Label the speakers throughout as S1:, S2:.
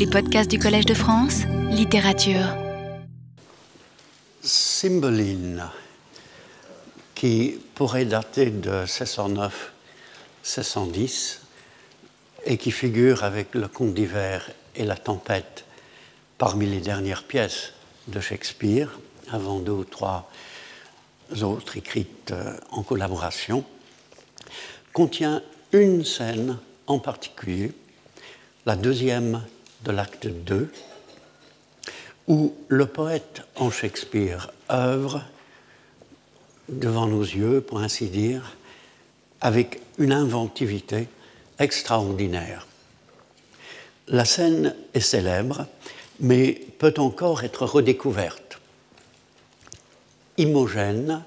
S1: Les podcasts du Collège de France, littérature.
S2: Cymbeline, qui pourrait dater de 1609-1610 et qui figure avec le conte d'hiver et la tempête parmi les dernières pièces de Shakespeare, avant deux ou trois autres écrites euh, en collaboration, contient une scène en particulier, la deuxième de l'acte 2, où le poète en Shakespeare œuvre devant nos yeux, pour ainsi dire, avec une inventivité extraordinaire. La scène est célèbre, mais peut encore être redécouverte. Imogène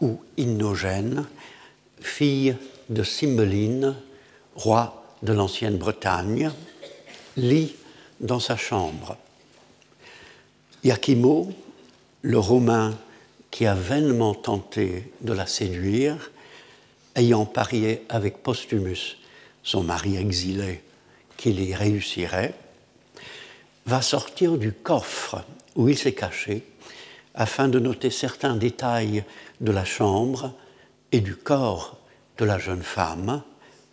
S2: ou Innogène, fille de Cymbeline, roi de l'ancienne Bretagne, lit dans sa chambre. Iachimo, le Romain qui a vainement tenté de la séduire, ayant parié avec Postumus, son mari exilé, qu'il y réussirait, va sortir du coffre où il s'est caché afin de noter certains détails de la chambre et du corps de la jeune femme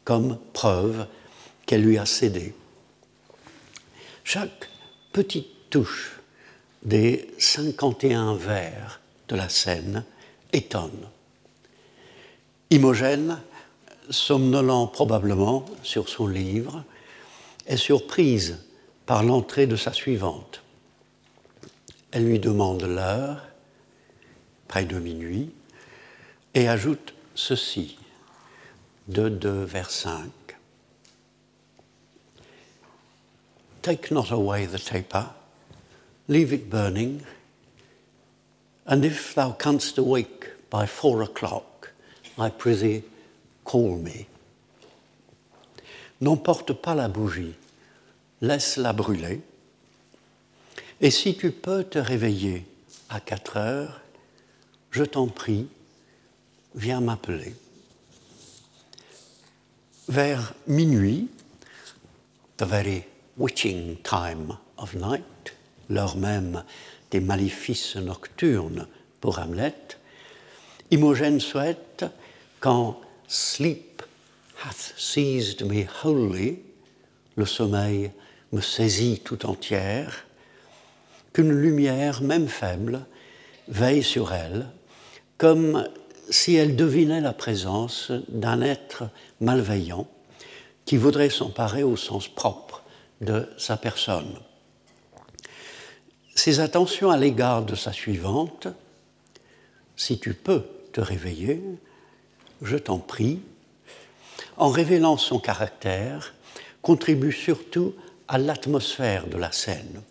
S2: comme preuve qu'elle lui a cédé. Chaque petite touche des 51 vers de la scène étonne. Imogène, somnolant probablement sur son livre, est surprise par l'entrée de sa suivante. Elle lui demande l'heure, près de minuit, et ajoute ceci, de 2 vers 5. Take not away the taper, leave it burning, and if thou canst awake by four o'clock, I prithee, call me. N'emporte pas la bougie, laisse-la brûler, et si tu peux te réveiller à quatre heures, je t'en prie, viens m'appeler. Vers minuit, the very witching time of night, l'heure même des maléfices nocturnes pour Hamlet, Imogène souhaite, quand sleep hath seized me wholly, le sommeil me saisit tout entière, qu'une lumière, même faible, veille sur elle, comme si elle devinait la présence d'un être malveillant qui voudrait s'emparer au sens propre de sa personne. Ses attentions à l'égard de sa suivante, si tu peux te réveiller, je t'en prie, en révélant son caractère, contribue surtout à l'atmosphère de la scène.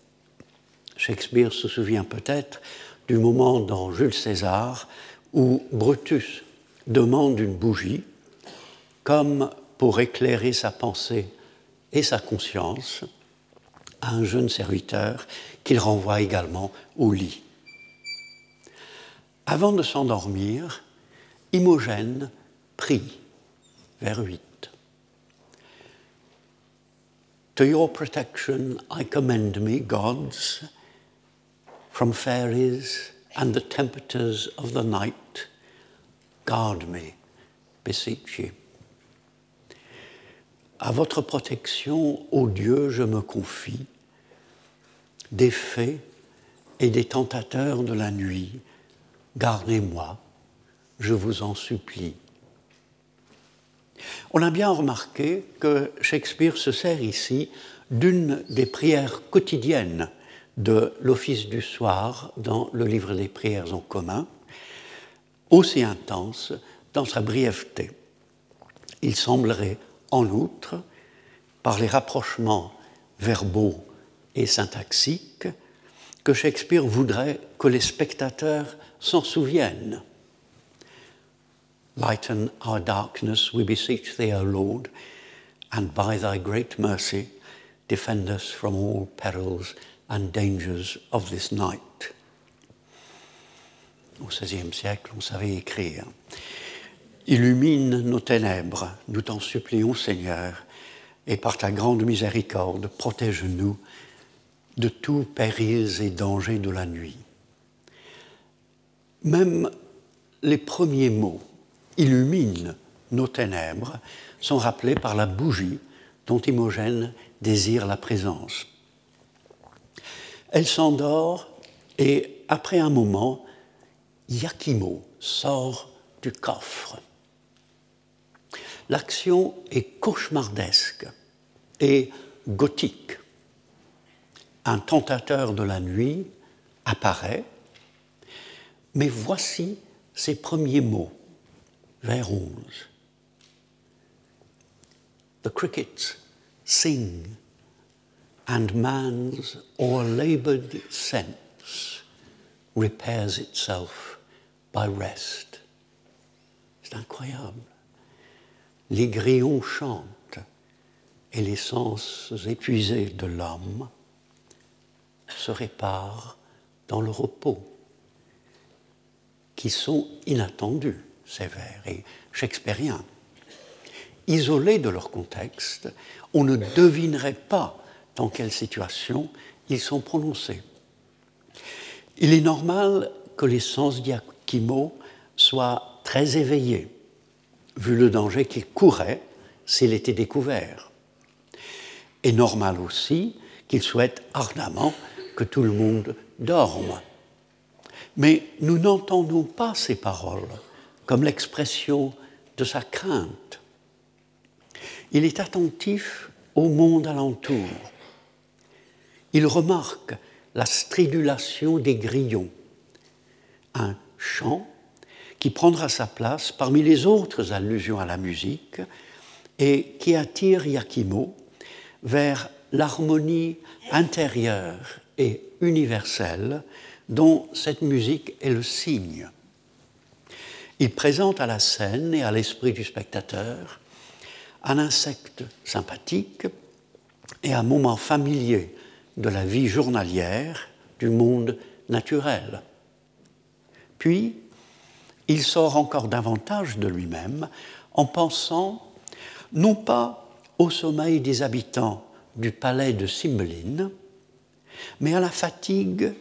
S2: Shakespeare se souvient peut-être du moment dans Jules César où Brutus demande une bougie comme pour éclairer sa pensée et sa conscience à un jeune serviteur qu'il renvoie également au lit. Avant de s'endormir, Imogène prie vers 8. To your protection I commend me, gods, from fairies and the temperatures of the night. Guard me, beseech ye. À votre protection, ô Dieu, je me confie, des fées et des tentateurs de la nuit, gardez-moi, je vous en supplie. On a bien remarqué que Shakespeare se sert ici d'une des prières quotidiennes de l'office du soir dans le livre des prières en commun, aussi intense dans sa brièveté. Il semblerait en outre, par les rapprochements verbaux et syntaxiques, que Shakespeare voudrait que les spectateurs s'en souviennent. Lighten our darkness, we beseech thee, O Lord, and by thy great mercy, defend us from all perils and dangers of this night. Au XVIe siècle, on savait écrire. Illumine nos ténèbres, nous t'en supplions Seigneur, et par ta grande miséricorde, protège-nous de tous périls et dangers de la nuit. Même les premiers mots illuminent nos ténèbres sont rappelés par la bougie dont Imogène désire la présence. Elle s'endort et après un moment, Yakimo sort du coffre. L'action est cauchemardesque et gothique. Un tentateur de la nuit apparaît, mais voici ses premiers mots, vers 11. The crickets sing, and man's o'erlabored sense repairs itself by rest. C'est incroyable. Les grillons chantent et les sens épuisés de l'homme se réparent dans le repos, qui sont inattendus, vers, et shakespeariens. Isolés de leur contexte, on ne devinerait pas dans quelle situation ils sont prononcés. Il est normal que les sens d'Iachimo soient très éveillés, vu le danger qu'il courait s'il était découvert. Et normal aussi qu'il souhaite ardemment que tout le monde dorme. Mais nous n'entendons pas ces paroles comme l'expression de sa crainte. Il est attentif au monde alentour. Il remarque la stridulation des grillons, un chant qui prendra sa place parmi les autres allusions à la musique et qui attire Yakimo vers l'harmonie intérieure et universelle dont cette musique est le signe. Il présente à la scène et à l'esprit du spectateur un insecte sympathique et un moment familier de la vie journalière du monde naturel. Puis, il sort encore davantage de lui-même en pensant non pas au sommeil des habitants du palais de Cymbeline, mais à la fatigue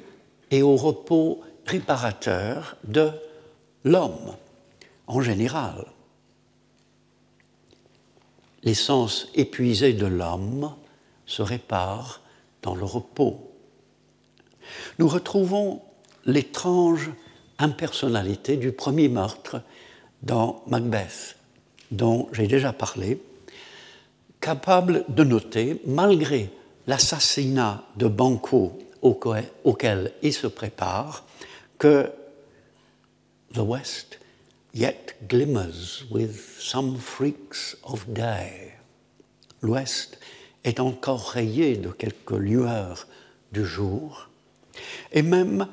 S2: et au repos réparateur de l'homme en général les sens épuisés de l'homme se réparent dans le repos. Nous retrouvons l'étrange impersonnalité du premier meurtre dans Macbeth, dont j'ai déjà parlé, capable de noter, malgré l'assassinat de Banquo auquel il se prépare, que The West yet glimmers with some freaks of day. L'ouest est encore rayé de quelques lueurs du jour, et même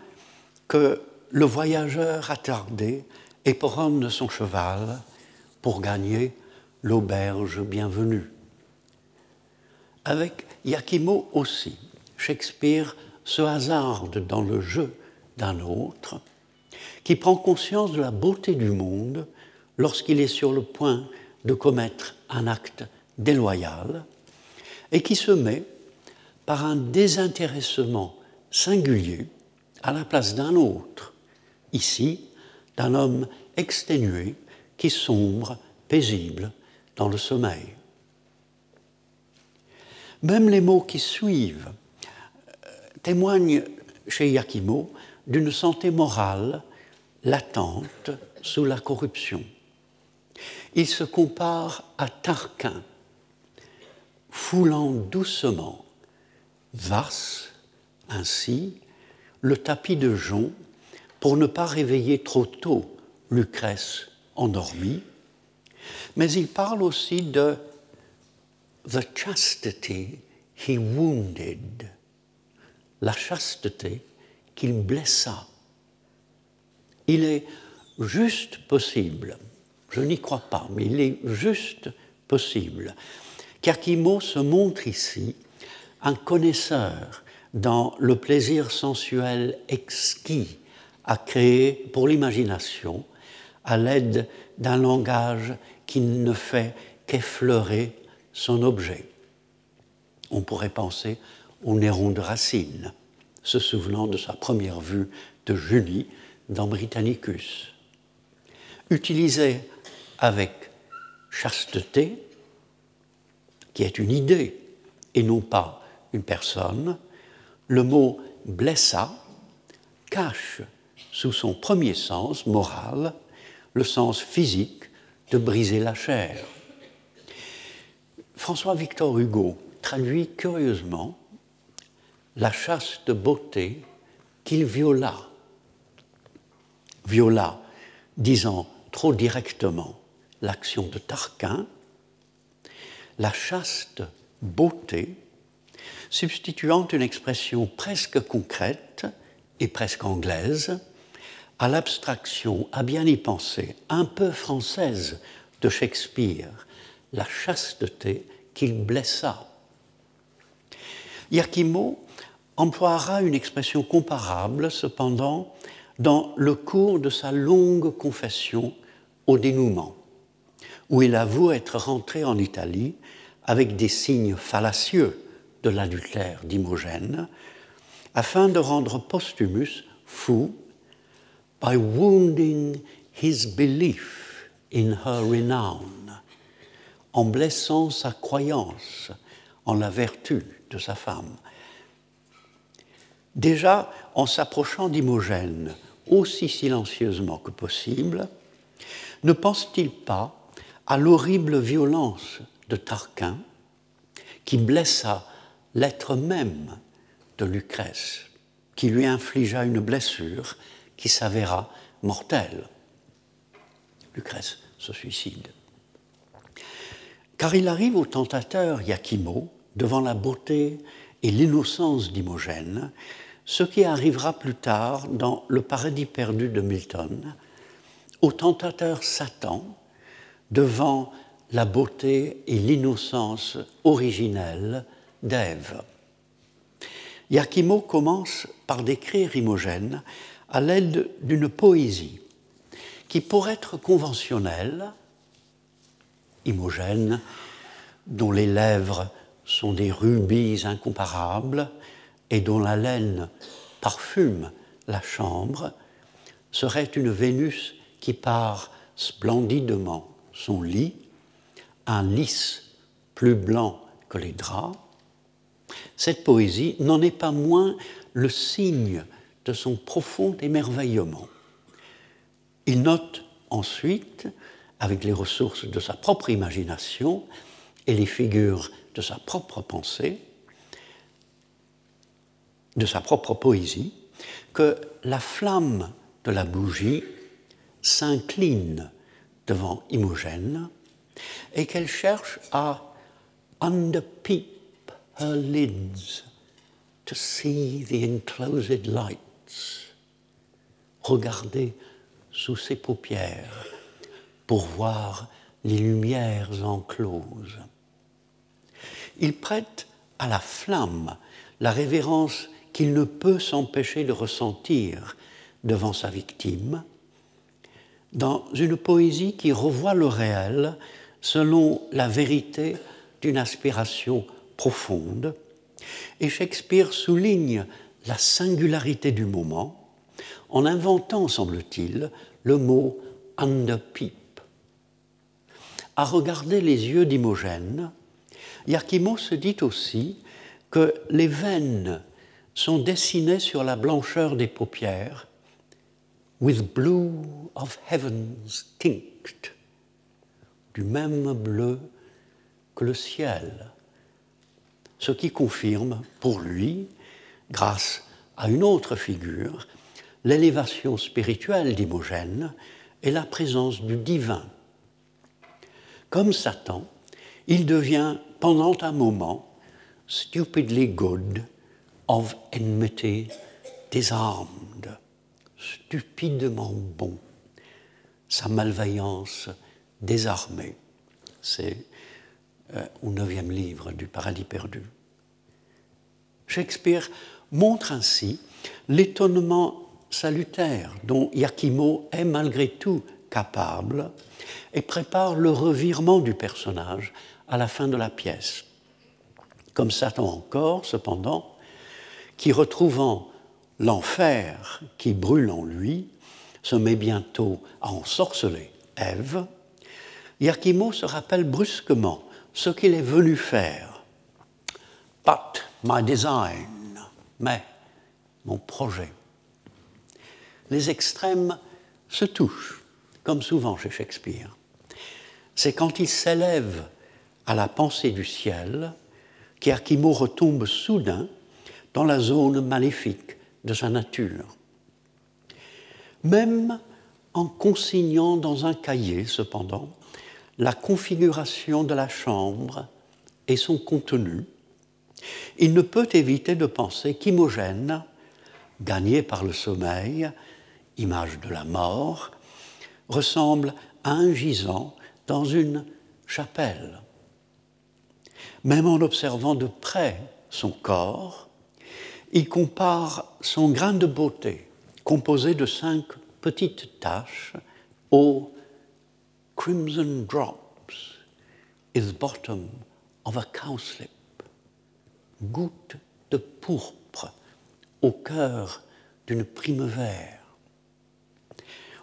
S2: que le voyageur attardé éperonne son cheval pour gagner l'auberge bienvenue. Avec Yakimo aussi, Shakespeare se hasarde dans le jeu d'un autre, qui prend conscience de la beauté du monde lorsqu'il est sur le point de commettre un acte déloyal et qui se met par un désintéressement singulier à la place d'un autre, ici d'un homme exténué qui sombre, paisible, dans le sommeil. Même les mots qui suivent euh, témoignent chez Yakimo d'une santé morale latente sous la corruption. Il se compare à Tarquin, foulant doucement, vasse ainsi le tapis de jonc pour ne pas réveiller trop tôt Lucrèce endormie, mais il parle aussi de the chastity he wounded, la chasteté qu'il blessa. Il est juste possible, je n'y crois pas, mais il est juste possible qu'Akimo se montre ici un connaisseur dans le plaisir sensuel exquis à créer pour l'imagination à l'aide d'un langage qui ne fait qu'effleurer son objet. on pourrait penser au Néron de Racine, se souvenant de sa première vue de Julie dans Britannicus. Utilisé avec chasteté, qui est une idée et non pas une personne, le mot blessa cache sous son premier sens moral le sens physique de briser la chair. François-Victor Hugo traduit curieusement la chaste beauté qu'il viola. Viola, disant trop directement l'action de Tarquin, la chaste beauté, substituant une expression presque concrète et presque anglaise à l'abstraction, à bien y penser, un peu française de Shakespeare, la chasteté qu'il blessa. Iachimo emploiera une expression comparable, cependant, dans le cours de sa longue confession au dénouement, où il avoue être rentré en Italie avec des signes fallacieux de l'adultère d'Imogène, afin de rendre Postumus fou by wounding his belief in her renown, en blessant sa croyance en la vertu de sa femme. Déjà, en s'approchant d'Imogène aussi silencieusement que possible, ne pense-t-il pas à l'horrible violence de Tarquin qui blessa l'être même de Lucrèce, qui lui infligea une blessure qui s'avéra mortelle. Lucrèce se suicide. Car il arrive au tentateur Iachimo, devant la beauté et l'innocence d'Imogène, ce qui arrivera plus tard dans Le paradis perdu de Milton, au tentateur Satan, devant la beauté et l'innocence originelle d'Ève. Iachimo commence par décrire Imogène à l'aide d'une poésie qui, pour être conventionnelle, Imogène, dont les lèvres sont des rubis incomparables et dont la laine parfume la chambre, serait une Vénus qui part splendidement son lit, un lys plus blanc que les draps. Cette poésie n'en est pas moins le signe de son profond émerveillement. Il note ensuite, avec les ressources de sa propre imagination et les figures de sa propre pensée, de sa propre poésie, que la flamme de la bougie s'incline devant Imogène et qu'elle cherche à underpeep her lids to see the enclosed light regarder sous ses paupières pour voir les lumières encloses. Il prête à la flamme la révérence qu'il ne peut s'empêcher de ressentir devant sa victime, dans une poésie qui revoit le réel selon la vérité d'une aspiration profonde, et Shakespeare souligne la singularité du moment en inventant, semble-t-il, le mot underpeep. À regarder les yeux d'Imogène, Iachimo se dit aussi que les veines sont dessinées sur la blancheur des paupières, with blue of heavens tinct, du même bleu que le ciel, ce qui confirme pour lui grâce à une autre figure, l'élévation spirituelle d'Imogène et la présence du divin. Comme Satan, il devient pendant un moment stupidly good of enmity disarmed, stupidement bon, sa malveillance désarmée. C'est euh, au neuvième livre du Paradis perdu. Shakespeare montre ainsi l'étonnement salutaire dont Iachimo est malgré tout capable et prépare le revirement du personnage à la fin de la pièce. comme Satan encore, cependant, qui retrouvant l'enfer qui brûle en lui, se met bientôt à ensorceler Ève, Iachimo se rappelle brusquement ce qu'il est venu faire. But my design, mais mon projet. Les extrêmes se touchent, comme souvent chez Shakespeare. C'est quand il s'élève à la pensée du ciel qu'Iachimo retombe soudain dans la zone maléfique de sa nature. Même en consignant dans un cahier, cependant, la configuration de la chambre et son contenu, il ne peut éviter de penser qu'Imogène, gagné par le sommeil, image de la mort, ressemble à un gisant dans une chapelle. Même en observant de près son corps, il compare son grain de beauté, composé de cinq petites taches, au crimson drops is bottom of a cowslip, goutte de pourpre au cœur d'une primevère.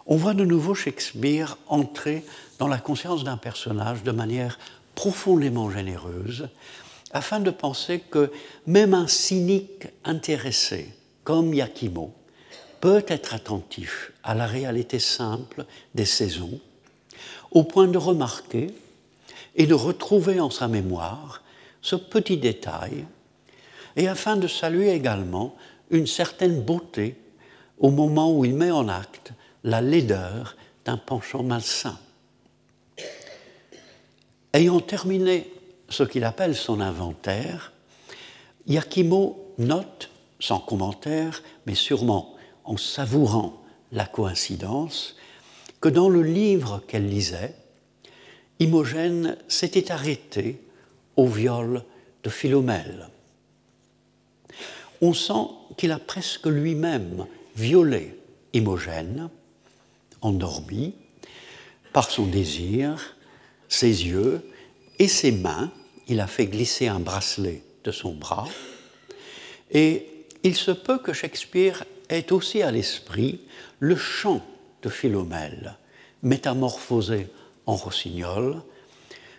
S2: On voit de nouveau Shakespeare entrer dans la conscience d'un personnage de manière profondément généreuse, afin de penser que même un cynique intéressé, comme Yakimo, peut être attentif à la réalité simple des saisons, au point de remarquer et de retrouver en sa mémoire ce petit détail, et afin de saluer également une certaine beauté au moment où il met en acte la laideur d'un penchant malsain. Ayant terminé ce qu'il appelle son inventaire, Yakimo note, sans commentaire, mais sûrement en savourant la coïncidence, que dans le livre qu'elle lisait, Imogène s'était arrêté au viol de Philomèle. On sent qu'il a presque lui-même violé Imogène, endormi, par son désir, ses yeux et ses mains il a fait glisser un bracelet de son bras. Et il se peut que Shakespeare ait aussi à l'esprit le chant de Philomèle, métamorphosé en rossignol,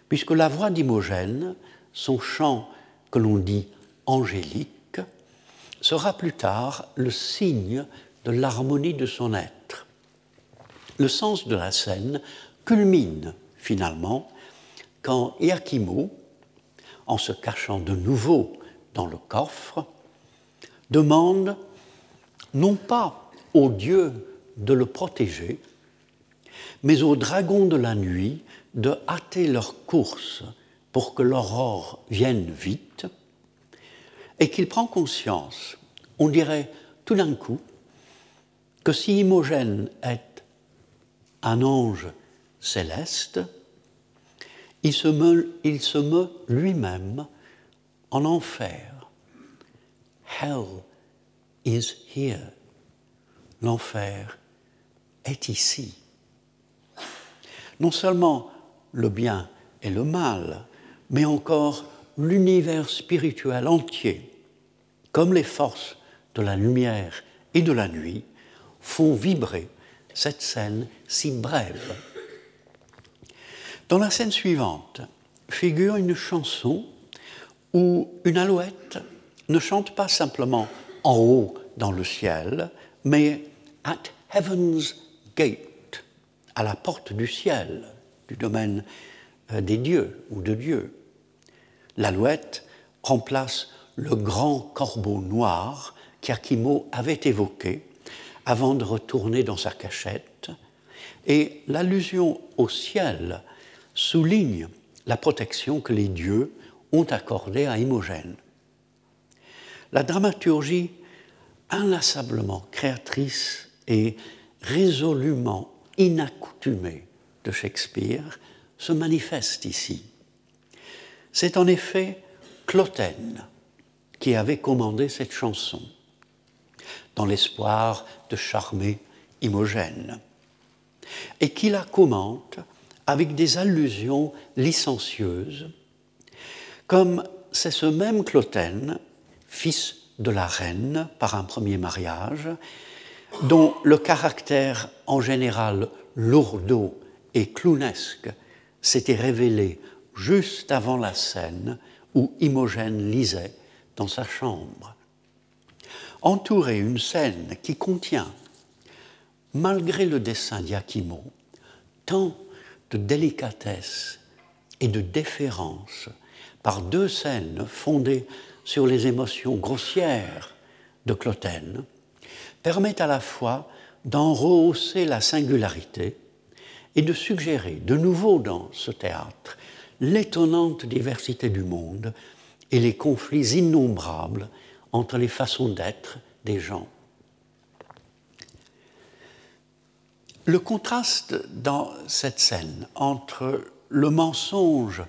S2: puisque la voix d'Imogène, son chant que l'on dit angélique, sera plus tard le signe de l'harmonie de son être. Le sens de la scène culmine finalement quand Iachimo, en se cachant de nouveau dans le coffre, demande non pas au Dieu de le protéger, mais aux dragons de la nuit de hâter leur course pour que l'aurore vienne vite, et qu'il prend conscience, on dirait tout d'un coup, que si Imogène est un ange céleste, il se meut, lui-même en enfer. Hell is here. L'enfer est ici. Non seulement le bien et le mal, mais encore l'univers spirituel entier, comme les forces de la lumière et de la nuit, font vibrer cette scène si brève dans la scène suivante figure une chanson où une alouette ne chante pas simplement en haut dans le ciel, mais at heaven's gate, à la porte du ciel, du domaine euh, des dieux ou de Dieu. L'alouette remplace le grand corbeau noir qu'Akimo avait évoqué avant de retourner dans sa cachette, et l'allusion au ciel souligne la protection que les dieux ont accordée à Imogène. La dramaturgie inlassablement créatrice et résolument inaccoutumée de Shakespeare se manifeste ici. C'est en effet Clotaine qui avait commandé cette chanson, dans l'espoir de charmer Imogène, et qui la commente avec des allusions licencieuses, comme c'est ce même Cloten, fils de la reine par un premier mariage, dont le caractère en général lourdeau et clownesque s'était révélé juste avant la scène où Imogène lisait sa chambre. Entourer une scène qui contient, malgré le dessin d'Iachimo, tant de délicatesse et de déférence par deux scènes fondées sur les émotions grossières de Cloten, permet à la fois d'en rehausser la singularité et de suggérer de nouveau dans ce théâtre l'étonnante diversité du monde et les conflits innombrables entre les façons d'être des gens. Le contraste dans cette scène entre le mensonge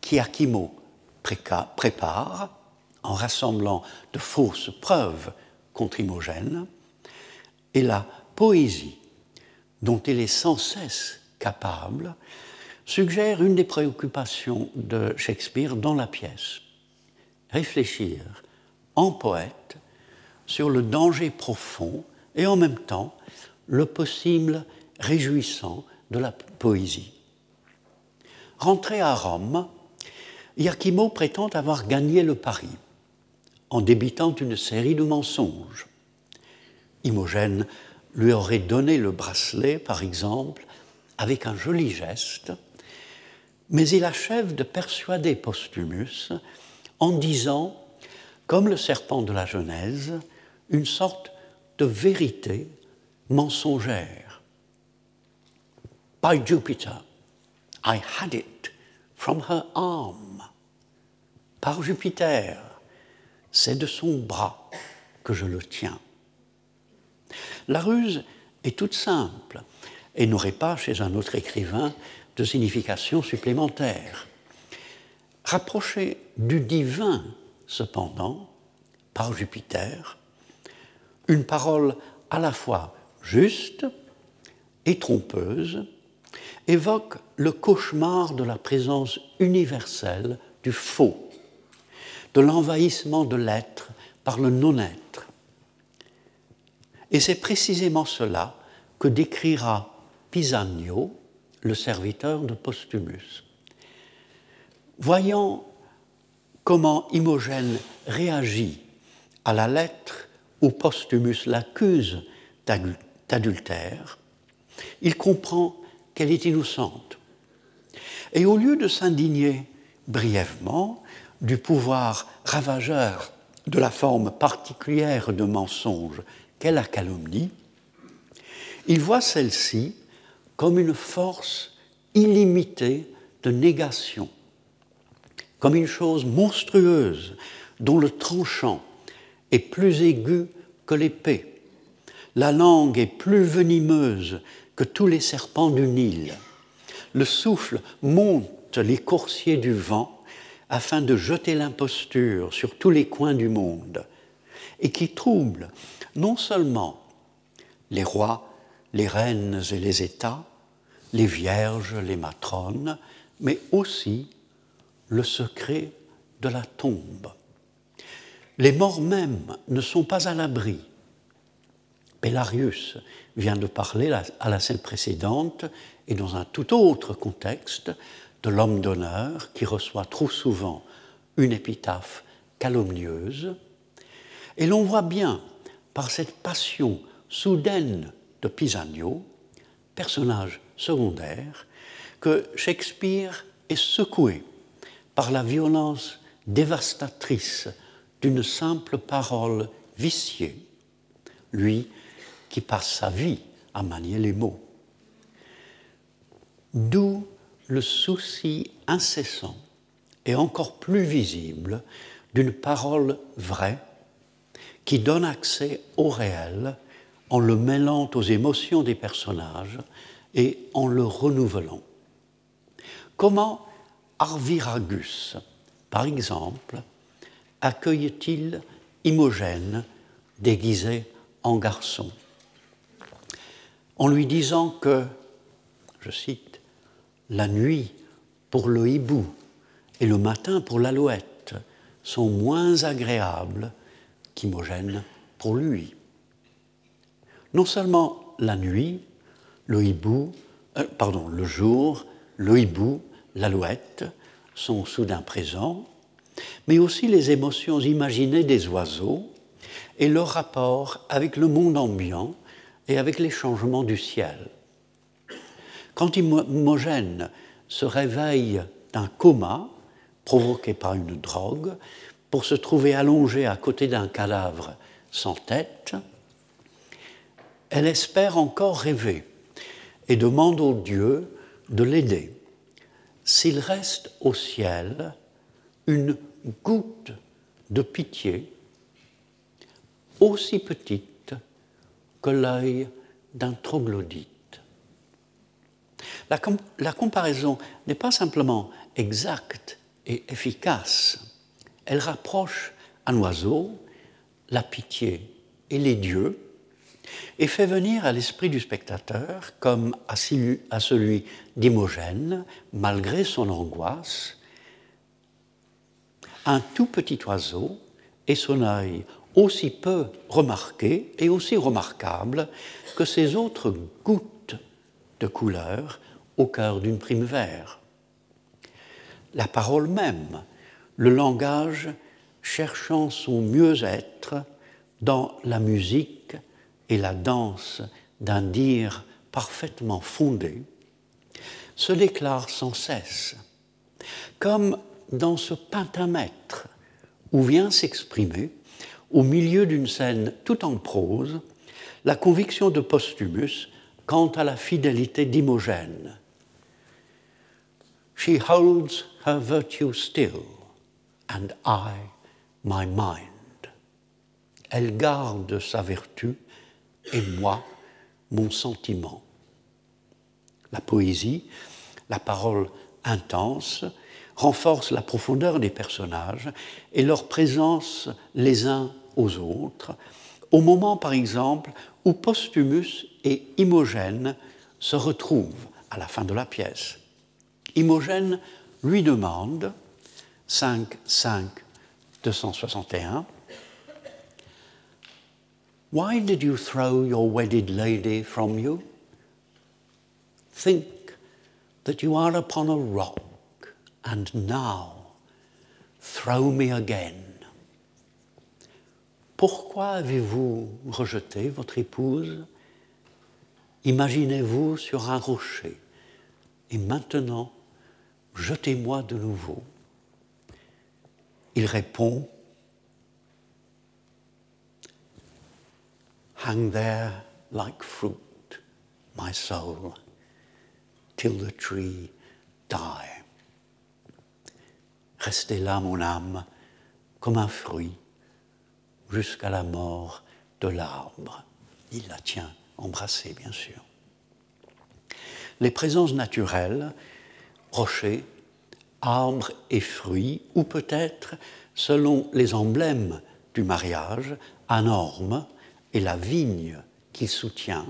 S2: qu'Iachimo prépare en rassemblant de fausses preuves contre Imogène et la poésie dont il est sans cesse capable suggère une des préoccupations de Shakespeare dans la pièce. Réfléchir en poète sur le danger profond et en même temps le possible réjouissant de la poésie. Rentré à Rome, Iachimo prétend avoir gagné le pari en débitant une série de mensonges. Imogène lui aurait donné le bracelet, par exemple, avec un joli geste, mais il achève de persuader Postumus en disant, comme le serpent de la Genèse, une sorte de vérité mensongère. By Jupiter, I had it from her arm. Par Jupiter, c'est de son bras que je le tiens. La ruse est toute simple et n'aurait pas, chez un autre écrivain, de signification supplémentaire. Du divin, cependant, par Jupiter, une parole à la fois juste et trompeuse évoque le cauchemar de la présence universelle du faux, de l'envahissement de l'être par le non-être. Et c'est précisément cela que décrira Pisanio, le serviteur de Postumus. Voyant comment Imogène réagit à la lettre où Postumus l'accuse d'adultère, il comprend qu'elle est innocente. Et au lieu de s'indigner brièvement du pouvoir ravageur de la forme particulière de mensonge qu'est la calomnie, il voit celle-ci comme une force illimitée de négation, comme une chose monstrueuse dont le tranchant est plus aigu que l'épée. La langue est plus venimeuse que tous les serpents du Nil. Le souffle monte les coursiers du vent afin de jeter l'imposture sur tous les coins du monde et qui trouble non seulement les rois, les reines et les États, les vierges, les matrones, mais aussi le secret de la tombe. Les morts mêmes ne sont pas à l'abri. Pélarius vient de parler à la scène précédente et dans un tout autre contexte de l'homme d'honneur qui reçoit trop souvent une épitaphe calomnieuse. Et l'on voit bien par cette passion soudaine de Pisanio, personnage secondaire, que Shakespeare est secoué par la violence dévastatrice d'une simple parole viciée, lui qui passe sa vie à manier les mots. D'où le souci incessant et encore plus visible d'une parole vraie qui donne accès au réel en le mêlant aux émotions des personnages et en le renouvelant. Comment Arviragus, par exemple, accueille-t-il Imogène déguisé en garçon? En lui disant que, je cite, la nuit pour le hibou et le matin pour l'alouette sont moins agréables qu'Imogène pour lui. Non seulement la nuit, le hibou, euh, pardon, le jour, le hibou, l'alouette sont soudain présents, mais aussi les émotions imaginées des oiseaux et leur rapport avec le monde ambiant et avec les changements du ciel. Quand Imogène se réveille d'un coma provoqué par une drogue pour se trouver allongée à côté d'un cadavre sans tête, elle espère encore rêver et demande au Dieu de l'aider. S'il reste au ciel une goutte de pitié, aussi petite que l'œil d'un troglodyte. La, comparaison n'est pas simplement exacte et efficace, elle rapproche un oiseau, la pitié et les dieux, et fait venir à l'esprit du spectateur, comme à celui d'Imogène, malgré son angoisse, un tout petit oiseau et son œil aussi peu remarqué et aussi remarquable que ces autres gouttes de couleur au cœur d'une prime vert. La parole même, le langage cherchant son mieux-être dans la musique et la danse d'un dire parfaitement fondé, se déclare sans cesse, comme dans ce pentamètre où vient s'exprimer, au milieu d'une scène tout en prose, la conviction de Posthumus quant à la fidélité d'Imogène. She holds her virtue still, and I my mind. Elle garde sa vertu et moi mon sentiment. La poésie, la parole intense, renforce la profondeur des personnages et leur présence les uns aux autres, au moment par exemple où Posthumus et Imogène se retrouvent à la fin de la pièce. Imogène lui demande, 5, 5, 261, Why did you throw your wedded lady from you? Think that you are upon a rock and now throw me again. Pourquoi avez-vous rejeté votre épouse? Imaginez-vous sur un rocher et maintenant jetez-moi de nouveau. Il répond Hang there like fruit, my soul, till the tree die. Restez là, mon âme, comme un fruit, jusqu'à la mort de l'arbre. Il la tient embrassée, bien sûr. Les présences naturelles, rochers, arbres et fruits, ou peut-être, selon les emblèmes du mariage, un orme et la vigne qu'il soutient,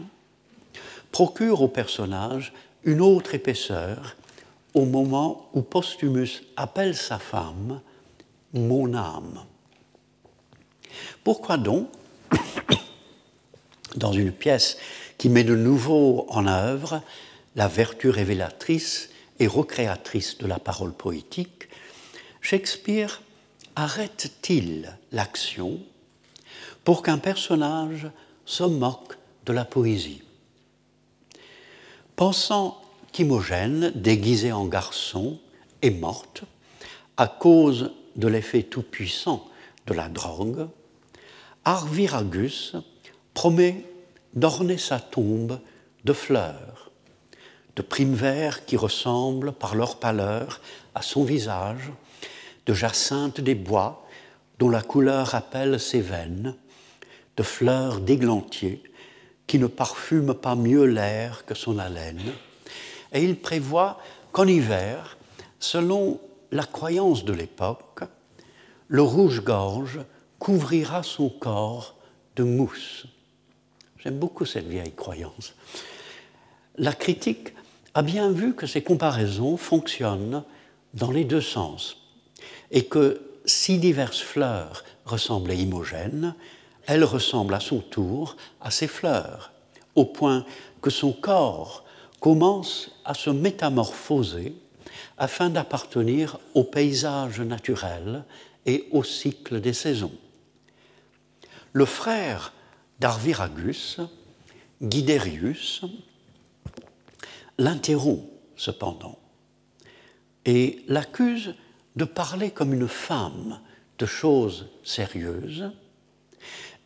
S2: procurent au personnage une autre épaisseur au moment où Posthumus appelle sa femme mon âme. Pourquoi donc, dans une pièce qui met de nouveau en œuvre la vertu révélatrice et recréatrice de la parole poétique, Shakespeare arrête-t-il l'action pour qu'un personnage se moque de la poésie. Pensant qu'Imogène, déguisée en garçon, est morte à cause de l'effet tout-puissant de la drogue, Arviragus promet d'orner sa tombe de fleurs, de primes verts qui ressemblent par leur pâleur à son visage, de jacinthes des bois dont la couleur rappelle ses veines, de fleurs d'églantier qui ne parfument pas mieux l'air que son haleine, et il prévoit qu'en hiver, selon la croyance de l'époque, le rouge-gorge couvrira son corps de mousse. J'aime beaucoup cette vieille croyance. La critique a bien vu que ces comparaisons fonctionnent dans les deux sens et que si diverses fleurs ressemblent à Imogène, elle ressemble à son tour à ces fleurs, au point que son corps commence à se métamorphoser afin d'appartenir au paysage naturel et au cycle des saisons. Le frère d'Arviragus, Guiderius, l'interrompt cependant et l'accuse de parler comme une femme de choses sérieuses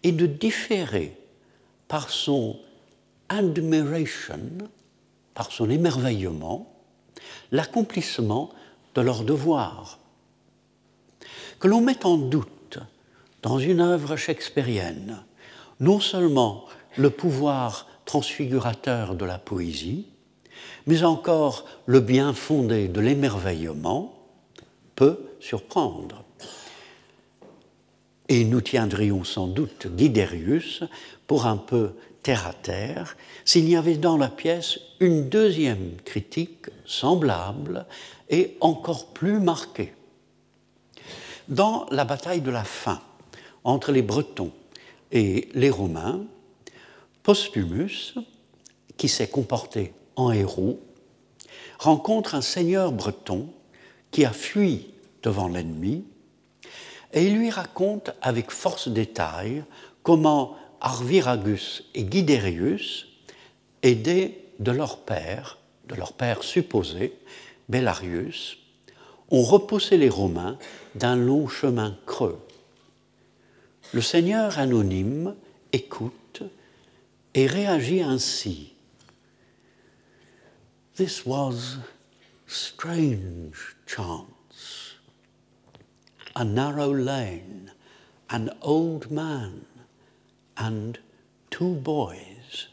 S2: et de différer par son admiration, par son émerveillement, l'accomplissement de leur devoir. Que l'on mette en doute dans une œuvre shakespearienne non seulement le pouvoir transfigurateur de la poésie, mais encore le bien fondé de l'émerveillement peut surprendre. Et nous tiendrions sans doute Guiderius pour un peu terre à terre s'il y avait dans la pièce une deuxième critique semblable et encore plus marquée. Dans la bataille de la faim entre les Bretons et les Romains, Postumus, qui s'est comporté en héros, rencontre un seigneur breton qui a fui devant l'ennemi et il lui raconte avec force détail comment Arviragus et Guiderius, aidés de leur père, de leur père supposé, Bellarius, ont repoussé les Romains d'un long chemin creux. Le seigneur anonyme écoute et réagit ainsi. This was strange chance. A narrow lane, an old man, and two boys.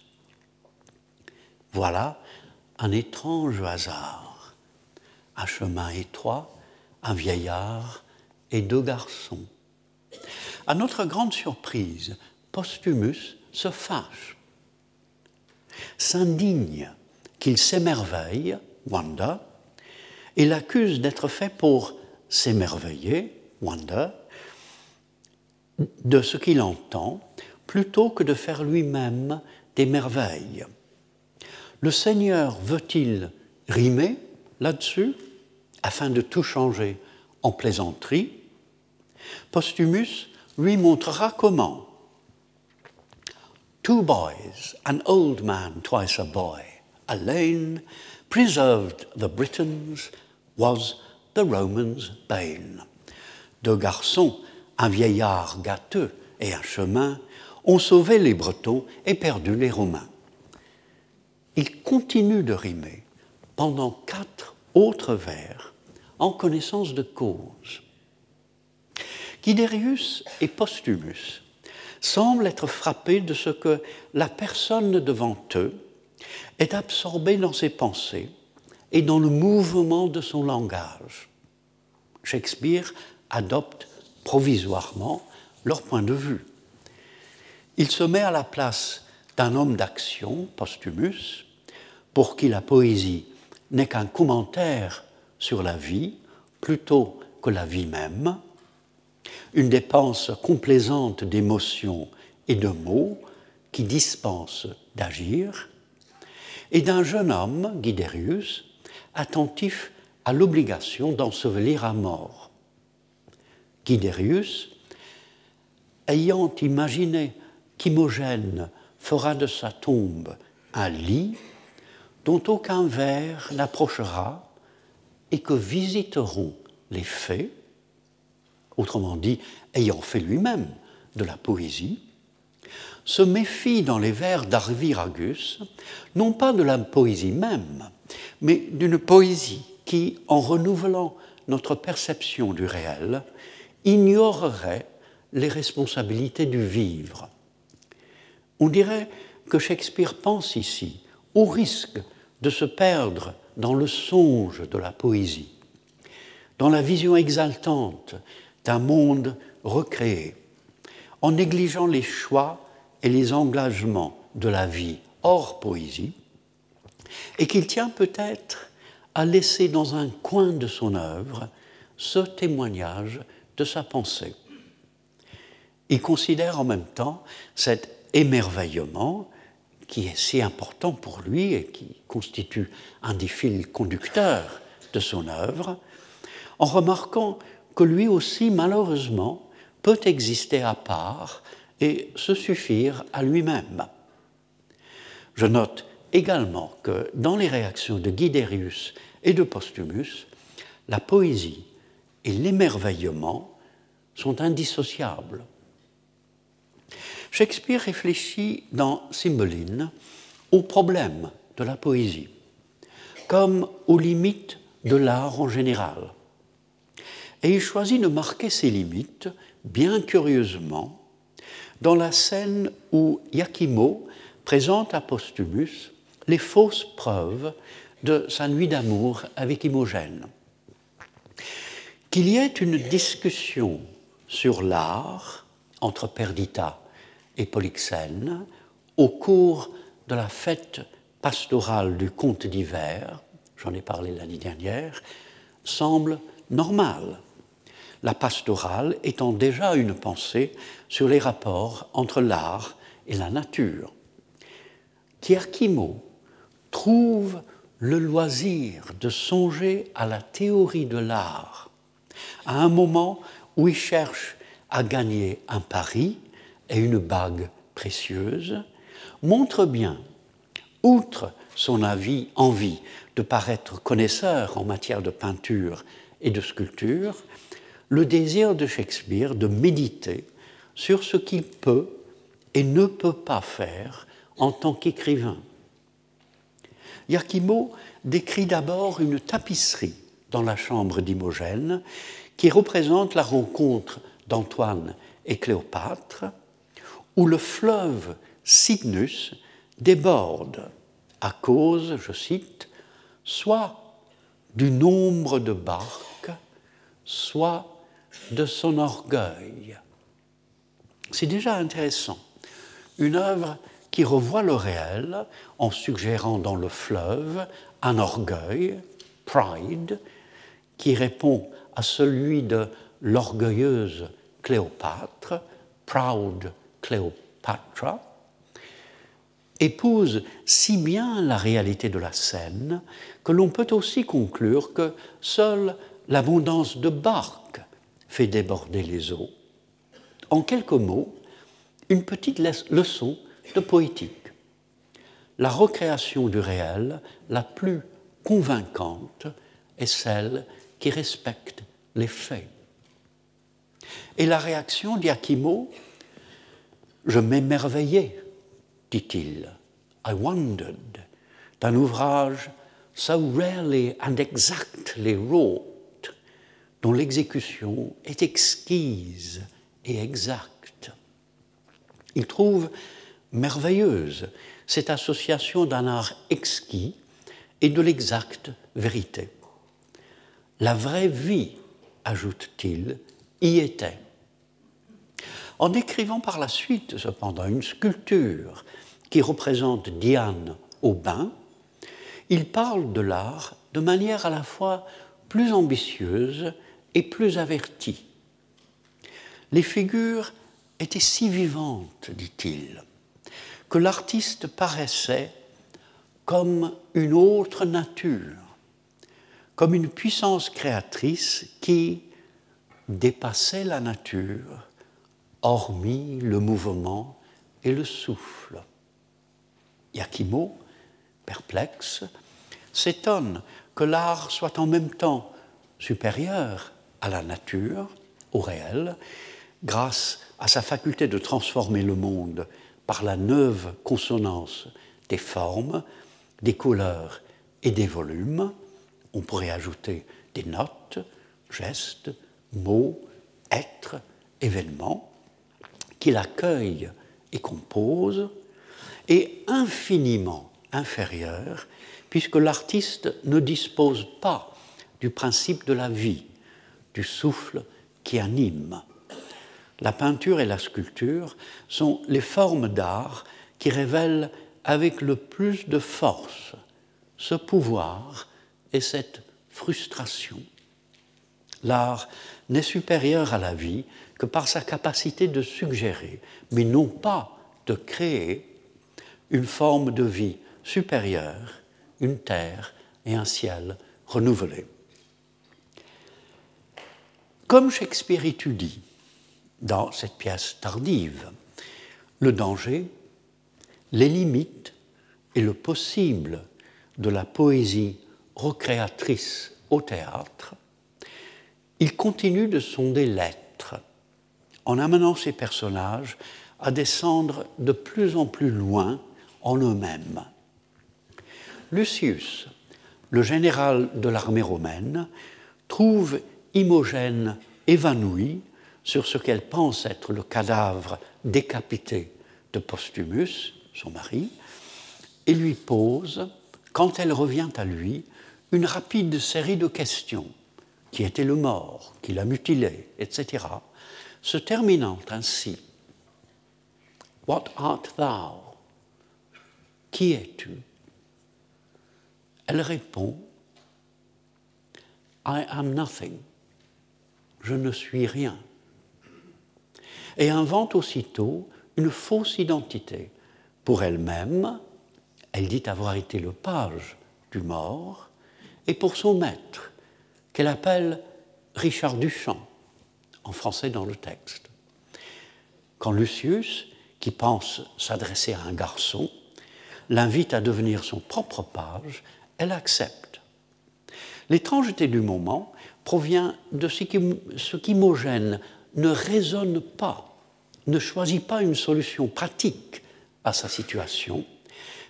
S2: Voilà un étrange hasard. Un chemin étroit, un vieillard et deux garçons. À notre grande surprise, Postumus se fâche, s'indigne qu'il s'émerveille, Wanda, et l'accuse d'être fait pour s'émerveiller, Wanda, de ce qu'il entend, plutôt que de faire lui-même des merveilles. Le Seigneur veut-il rimer là-dessus, afin de tout changer en plaisanterie? Postumus lui montrera comment. Two boys, an old man, twice a boy, a lane, preserved the Britons, was the Romans' bane. Deux garçons, un vieillard gâteux et un chemin, ont sauvé les Bretons et perdu les Romains. Il continue de rimer pendant quatre autres vers en connaissance de cause. Guiderius et Postumus semblent être frappés de ce que la personne devant eux est absorbée dans ses pensées et dans le mouvement de son langage. Shakespeare adopte provisoirement leur point de vue. Il se met à la place d'un homme d'action, Postumus, pour qui la poésie n'est qu'un commentaire sur la vie plutôt que la vie même, une dépense complaisante d'émotions et de mots qui dispense d'agir, et d'un jeune homme, Guiderius, attentif à l'obligation d'ensevelir à mort. Guiderius, ayant imaginé qu'Imogène fera de sa tombe un lit dont aucun ver n'approchera et que visiteront les fées, autrement dit, ayant fait lui-même de la poésie, se méfie dans les vers d'Arviragus, non pas de la poésie même, mais d'une poésie qui, en renouvelant notre perception du réel, ignorerait les responsabilités du vivre. On dirait que Shakespeare pense ici au risque de se perdre dans le songe de la poésie, dans la vision exaltante d'un monde recréé, en négligeant les choix et les engagements de la vie hors poésie, et qu'il tient peut-être à laisser dans un coin de son œuvre ce témoignage de sa pensée. Il considère en même temps cet émerveillement qui est si important pour lui et qui constitue un des fils conducteurs de son œuvre, en remarquant que lui aussi, malheureusement, peut exister à part et se suffire à lui-même. Je note également que dans les réactions de Guiderius et de Postumus, la poésie et l'émerveillement sont indissociables. Shakespeare réfléchit dans Cymbeline au problème de la poésie, comme aux limites de l'art en général. Et il choisit de marquer ces limites, bien curieusement, dans la scène où Iachimo présente à Postumus les fausses preuves de sa nuit d'amour avec Imogène. Qu'il y ait une discussion sur l'art entre Perdita et Polyxène au cours de la fête pastorale du conte d'hiver, j'en ai parlé l'année dernière, semble normal. La pastorale étant déjà une pensée sur les rapports entre l'art et la nature. Kierkimo trouve le loisir de songer à la théorie de l'art à un moment où il cherche à gagner un pari et une bague précieuse, montre bien, outre son avis, envie de paraître connaisseur en matière de peinture et de sculpture, le désir de Shakespeare de méditer sur ce qu'il peut et ne peut pas faire en tant qu'écrivain. Iachimo décrit d'abord une tapisserie dans la chambre d'Imogène qui représente la rencontre d'Antoine et Cléopâtre, où le fleuve Cygnus déborde à cause, je cite, soit du nombre de barques, soit de son orgueil. C'est déjà intéressant. Une œuvre qui revoit le réel en suggérant dans le fleuve un orgueil, pride, qui répond à celui de l'orgueilleuse Cléopâtre, proud Cléopatra, épouse si bien la réalité de la scène que l'on peut aussi conclure que seule l'abondance de barques fait déborder les eaux. En quelques mots, une petite leçon de poétique. La recréation du réel la plus convaincante est celle qui respecte les faits. Et la réaction d'Iachimo, je m'émerveillais, dit-il, I wondered, d'un ouvrage so rarely and exactly wrought, dont l'exécution est exquise et exacte. Il trouve merveilleuse cette association d'un art exquis et de l'exacte vérité. La vraie vie, ajoute-t-il, y était. En décrivant par la suite, cependant, une sculpture qui représente Diane au bain, il parle de l'art de manière à la fois plus ambitieuse et plus avertie. Les figures étaient si vivantes, dit-il, que l'artiste paraissait comme une autre nature, comme une puissance créatrice qui dépassait la nature, hormis le mouvement et le souffle. Yakimo, perplexe, s'étonne que l'art soit en même temps supérieur à la nature, au réel, grâce à sa faculté de transformer le monde par la neuve consonance des formes, des couleurs et des volumes. On pourrait ajouter des notes, gestes, mots, êtres, événements, qu'il accueille et compose, est infiniment inférieur puisque l'artiste ne dispose pas du principe de la vie, du souffle qui anime. La peinture et la sculpture sont les formes d'art qui révèlent avec le plus de force ce pouvoir et cette frustration. L'art n'est supérieur à la vie que par sa capacité de suggérer, mais non pas de créer une forme de vie supérieure, une terre et un ciel renouvelés. Comme Shakespeare étudie dans cette pièce tardive le danger, les limites et le possible de la poésie recréatrice au théâtre, il continue de sonder l'être en amenant ses personnages à descendre de plus en plus loin en eux-mêmes. Lucius, le général de l'armée romaine, trouve Imogène évanouie sur ce qu'elle pense être le cadavre décapité de Postumus, son mari, et lui pose, quand elle revient à lui, une rapide série de questions. Qui était le mort Qui l'a mutilé etc. se terminant ainsi. What art thou? Qui es-tu? Elle répond I am nothing. Je ne suis rien. Et invente aussitôt une fausse identité. Pour elle-même, elle dit avoir été le page du mort, et pour son maître, qu'elle appelle Richard Duchamp, en français dans le texte. Quand Lucius, qui pense s'adresser à un garçon, l'invite à devenir son propre page, elle accepte. L'étrangeté du moment provient de ce qu'Imogène ne raisonne pas, ne choisit pas une solution pratique à sa situation,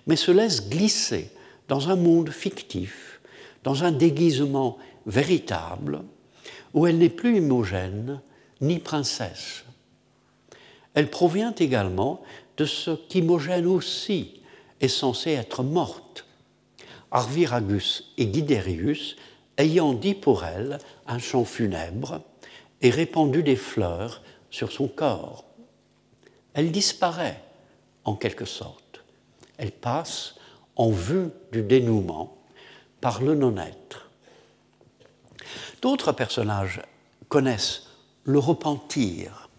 S2: mais se laisse glisser dans un monde fictif, dans un déguisement véritable, où elle n'est plus Imogène ni princesse. Elle provient également de ce qu'Imogène aussi est censée être morte. Arviragus et Guiderius ayant dit pour elle un chant funèbre et répandu des fleurs sur son corps. Elle disparaît en quelque sorte. Elle passe en vue du dénouement par le non-être. D'autres personnages connaissent le repentir,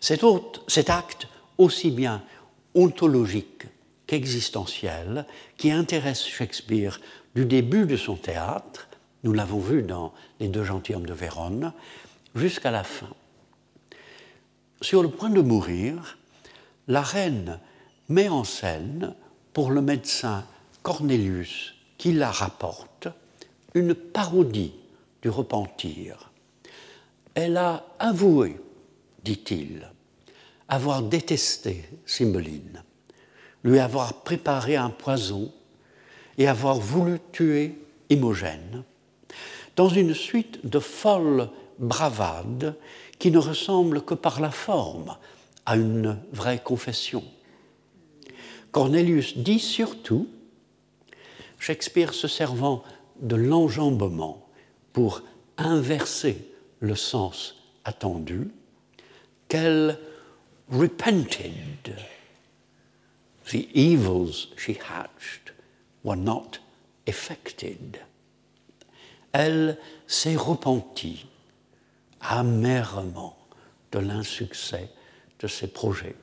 S2: cet, acte aussi bien ontologique qu'existentiel qui intéresse Shakespeare du début de son théâtre nous l'avons vu dans Les deux gentilshommes de Vérone, jusqu'à la fin. Sur le point de mourir, la reine met en scène, pour le médecin Cornelius qui la rapporte, une parodie du repentir. Elle a avoué, dit-il, avoir détesté Cymbeline, lui avoir préparé un poison et avoir voulu tuer Imogène, dans une suite de folles bravades qui ne ressemblent que par la forme à une vraie confession. Cornelius dit surtout, Shakespeare se servant de l'enjambement pour inverser le sens attendu, qu'elle repented. The evils she hatched were not effected elle s'est repentie amèrement de l'insuccès de ses projets.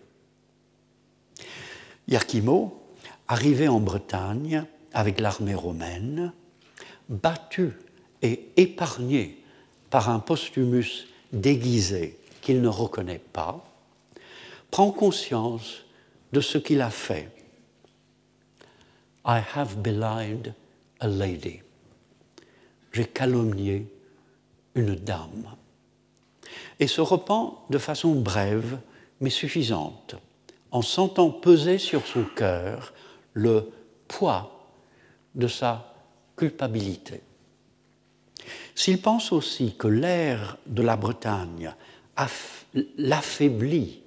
S2: Iachimo, arrivé en Bretagne avec l'armée romaine, battu et épargné par un Postumus déguisé qu'il ne reconnaît pas, prend conscience de ce qu'il a fait. I have belied a lady j'ai calomnié une dame. Et se repent de façon brève mais suffisante, en sentant peser sur son cœur le poids de sa culpabilité. S'il pense aussi que l'air de la Bretagne l'affaiblit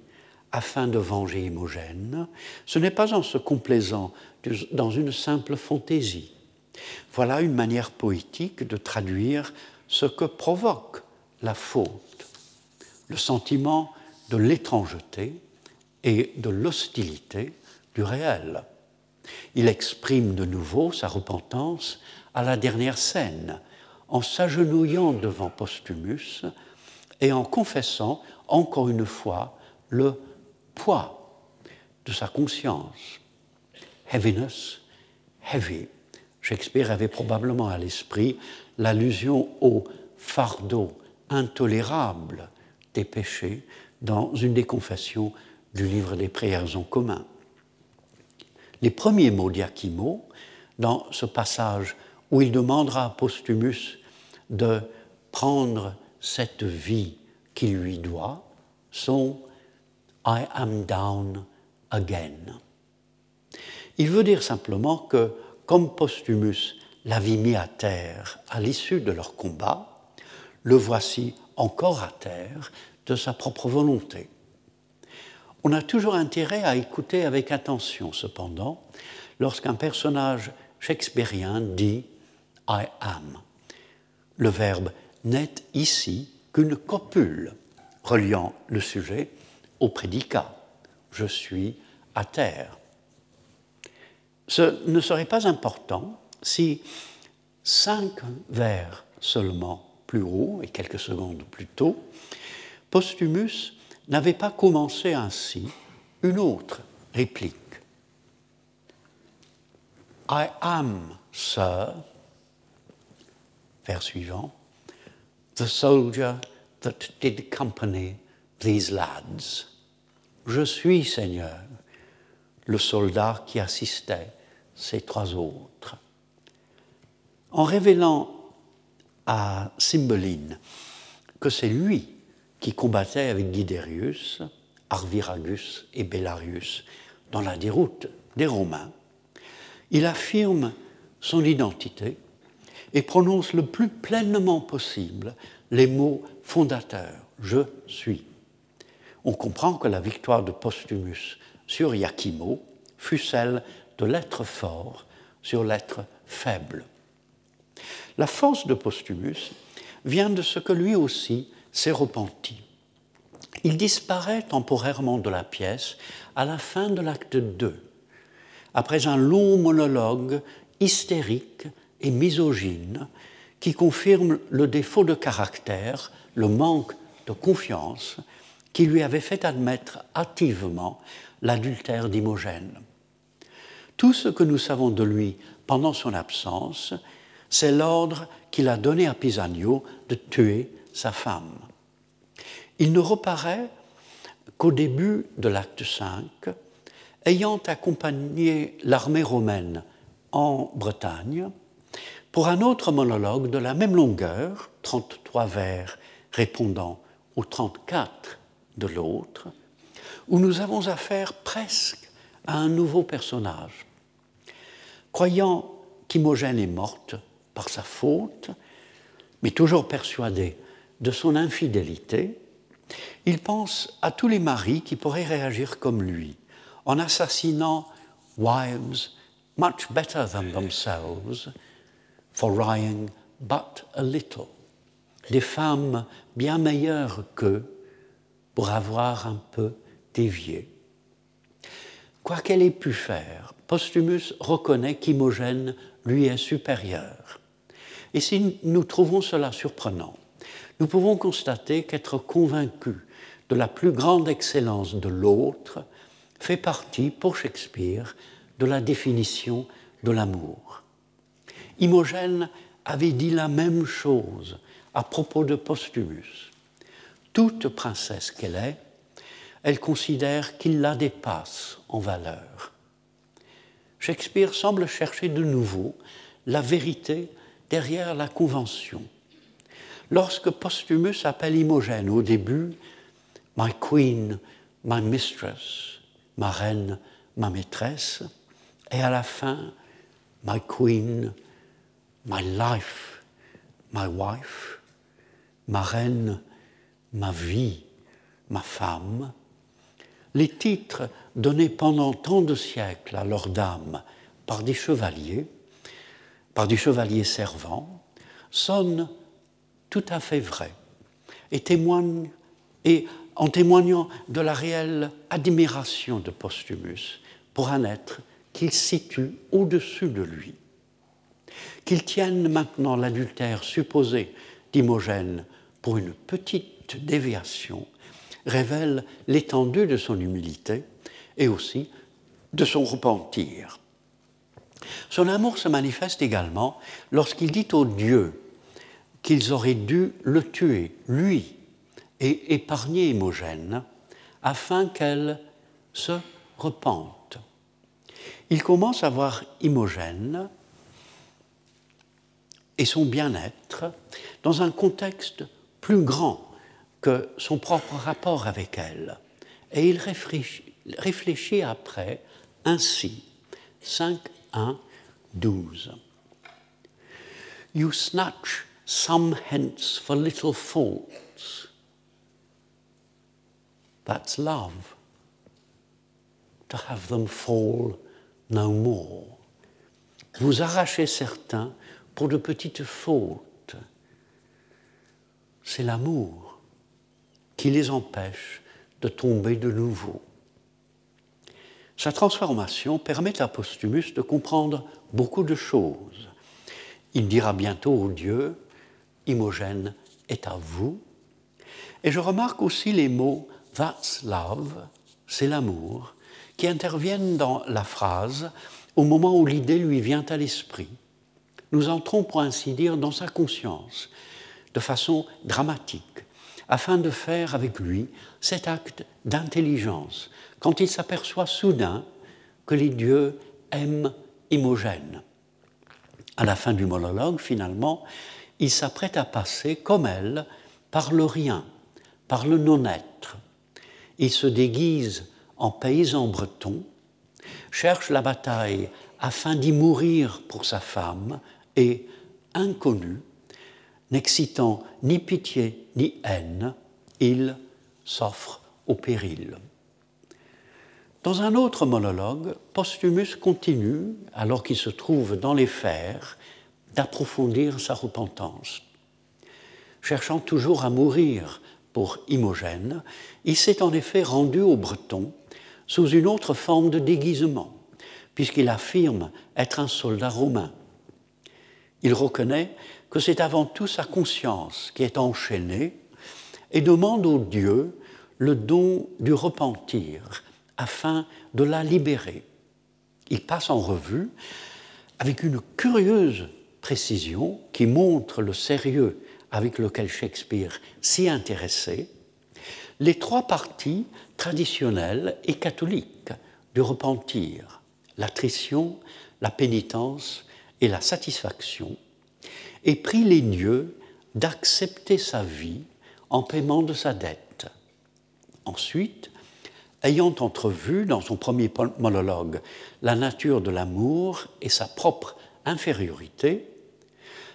S2: afin de venger Imogène, ce n'est pas en se complaisant dans une simple fantaisie, voilà une manière poétique de traduire ce que provoque la faute, le sentiment de l'étrangeté et de l'hostilité du réel. Il exprime de nouveau sa repentance à la dernière scène, en s'agenouillant devant Postumus et en confessant encore une fois le poids de sa conscience. Heaviness, heavy. Shakespeare avait probablement à l'esprit l'allusion au fardeau intolérable des péchés dans une des confessions du livre des prières en commun. Les premiers mots d'Iachimo, dans ce passage où il demandera à Postumus de prendre cette vie qu'il lui doit, sont I am down again. Il veut dire simplement que, comme Postumus l'avait mis à terre à l'issue de leur combat, le voici encore à terre de sa propre volonté. On a toujours intérêt à écouter avec attention, cependant, lorsqu'un personnage shakespearien dit I am. Le verbe n'est ici qu'une copule reliant le sujet au prédicat. Je suis à terre. Ce ne serait pas important si cinq vers seulement plus haut et quelques secondes plus tôt, Postumus n'avait pas commencé ainsi une autre réplique. I am, sir, vers suivant, the soldier that did accompany these lads. Je suis, Seigneur, le soldat qui assistait ces trois autres. En révélant à Cymbeline que c'est lui qui combattait avec Guiderius, Arviragus et Bellarius dans la déroute des Romains, il affirme son identité et prononce le plus pleinement possible les mots fondateurs Je suis. On comprend que la victoire de Postumus sur Iachimo fut celle de l'être fort sur l'être faible. La force de Postumus vient de ce que lui aussi s'est repenti. Il disparaît temporairement de la pièce à la fin de l'acte 2, après un long monologue hystérique et misogyne qui confirme le défaut de caractère, le manque de confiance qui lui avait fait admettre hâtivement l'adultère d'Imogène. Tout ce que nous savons de lui pendant son absence c'est l'ordre qu'il a donné à Pisanio de tuer sa femme. Il ne reparaît qu'au début de l'acte 5, ayant accompagné l'armée romaine en Bretagne, pour un autre monologue de la même longueur, 33 vers répondant aux 34 de l'autre, où nous avons affaire presque à un nouveau personnage. Croyant qu'Imogène est morte, par sa faute, mais toujours persuadé de son infidélité, il pense à tous les maris qui pourraient réagir comme lui, en assassinant wives much better than themselves for lying but a little, des femmes bien meilleures qu'eux pour avoir un peu dévié. Quoi qu'elle ait pu faire, Postumus reconnaît qu'Imogène lui est supérieur. Et si nous trouvons cela surprenant, nous pouvons constater qu'être convaincu de la plus grande excellence de l'autre fait partie, pour Shakespeare, de la définition de l'amour. Imogène avait dit la même chose à propos de Postumus. Toute princesse qu'elle est, elle considère qu'il la dépasse en valeur. Shakespeare semble chercher de nouveau la vérité derrière la convention. Lorsque Postumus appelle Imogène au début My Queen, my mistress, ma reine, ma maîtresse, et à la fin My Queen, my life, my wife, ma reine, ma vie, ma femme, les titres donnés pendant tant de siècles à leurs dames par des chevaliers par des chevaliers servants sonne tout à fait vrai et en témoignant de la réelle admiration de Postumus pour un être qu'il situe au-dessus de lui. Qu'il tienne maintenant l'adultère supposé d'Imogène pour une petite déviation révèle l'étendue de son humilité et aussi de son repentir. Son amour se manifeste également lorsqu'il dit aux dieux qu'ils auraient dû le tuer, lui, et épargner Imogène, afin qu'elle se repente. Il commence à voir Imogène et son bien-être dans un contexte plus grand que son propre rapport avec elle. Et il réfléchit, après ainsi. 5, 1, 12. You snatch some hence for little faults. That's love. To have them fall no more. Vous arrachez certains pour de petites fautes. C'est l'amour qui les empêche de tomber de nouveau. Sa transformation permet à Posthumus de comprendre beaucoup de choses. Il dira bientôt au Dieu, Imogène est à vous. Et je remarque aussi les mots That's love, c'est l'amour, qui interviennent dans la phrase au moment où l'idée lui vient à l'esprit. Nous entrons, pour ainsi dire, dans sa conscience, de façon dramatique, afin de faire avec lui cet acte d'intelligence, quand il s'aperçoit soudain que les dieux aiment Imogène. À la fin du monologue, finalement, il s'apprête à passer, comme elle, par le rien, par le non-être. Il se déguise en paysan breton, cherche la bataille afin d'y mourir pour sa femme et, inconnu, n'excitant ni pitié ni haine, il s'offre au péril. Dans un autre monologue, Posthumus continue, alors qu'il se trouve dans les fers, d'approfondir sa repentance. Cherchant toujours à mourir pour Imogène, il s'est en effet rendu au Breton sous une autre forme de déguisement, puisqu'il affirme être un soldat romain. Il reconnaît que c'est avant tout sa conscience qui est enchaînée et demande au Dieu le don du repentir afin de la libérer. Il passe en revue, avec une curieuse précision qui montre le sérieux avec lequel Shakespeare s'y intéressait, les trois parties traditionnelles et catholiques du repentir, l'attrition, la pénitence et la satisfaction, et prie les dieux d'accepter sa vie en paiement de sa dette. Ensuite, ayant entrevu dans son premier monologue la nature de l'amour et sa propre infériorité,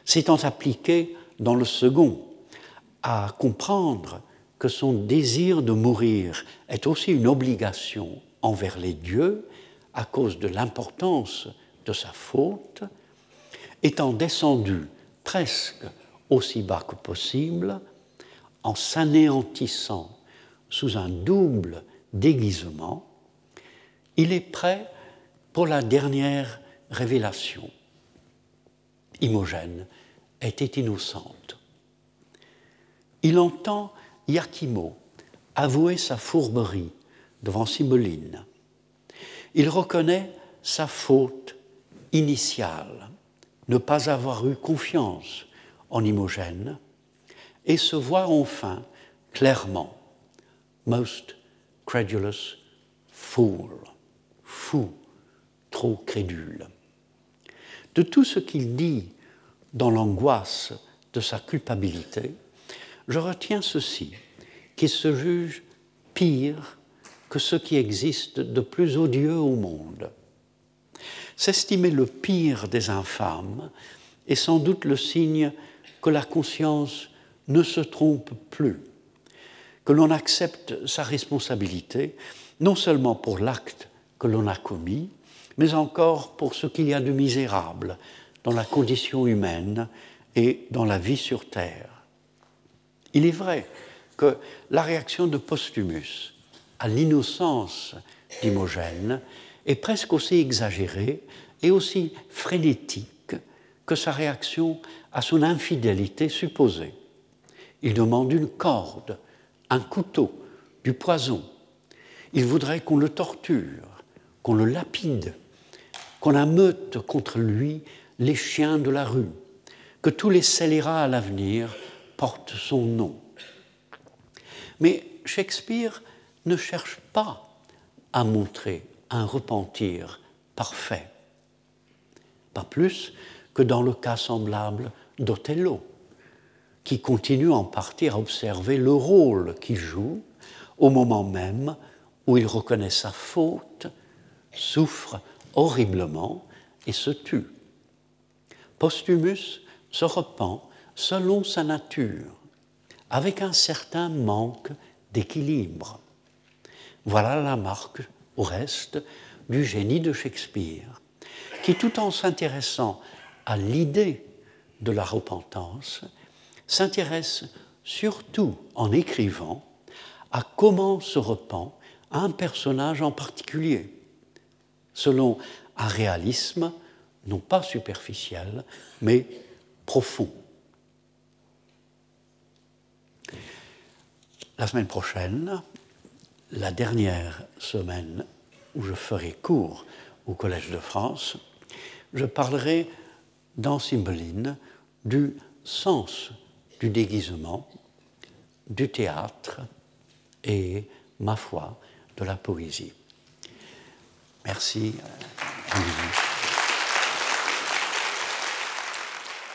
S2: s'étant appliqué dans le second à comprendre que son désir de mourir est aussi une obligation envers les dieux à cause de l'importance de sa faute, étant descendu presque aussi bas que possible, en s'anéantissant sous un double déguisement, il est prêt pour la dernière révélation. Imogène était innocente. Il entend Iachimo avouer sa fourberie devant Cymbeline. Il reconnaît sa faute initiale, ne pas avoir eu confiance en Imogène, et se voit enfin clairement most credulous fool, fou, trop crédule. De tout ce qu'il dit dans l'angoisse de sa culpabilité, je retiens ceci, qu'il se juge pire que ce qui existe de plus odieux au monde. S'estimer le pire des infâmes est sans doute le signe que la conscience ne se trompe plus que l'on accepte sa responsabilité, non seulement pour l'acte que l'on a commis, mais encore pour ce qu'il y a de misérable dans la condition humaine et dans la vie sur Terre. Il est vrai que la réaction de Posthumus à l'innocence d'Imogène est presque aussi exagérée et aussi frénétique que sa réaction à son infidélité supposée. Il demande une corde, un couteau, du poison. Il voudrait qu'on le torture, qu'on le lapide, qu'on ameute contre lui les chiens de la rue, que tous les scélérats à l'avenir portent son nom. Mais Shakespeare ne cherche pas à montrer un repentir parfait, pas plus que dans le cas semblable d'Othello, qui continue en partie à observer le rôle qu'il joue au moment même où il reconnaît sa faute, souffre horriblement et se tue. Postumus se repent selon sa nature, avec un certain manque d'équilibre. Voilà la marque, au reste, du génie de Shakespeare, qui tout en s'intéressant à l'idée de la repentance, s'intéresse surtout en écrivant à comment se repent un personnage en particulier, selon un réalisme non pas superficiel, mais profond. La semaine prochaine, la dernière semaine où je ferai cours au Collège de France, je parlerai dans Cymbeline du sens du déguisement, du théâtre et, ma foi, de la poésie. Merci.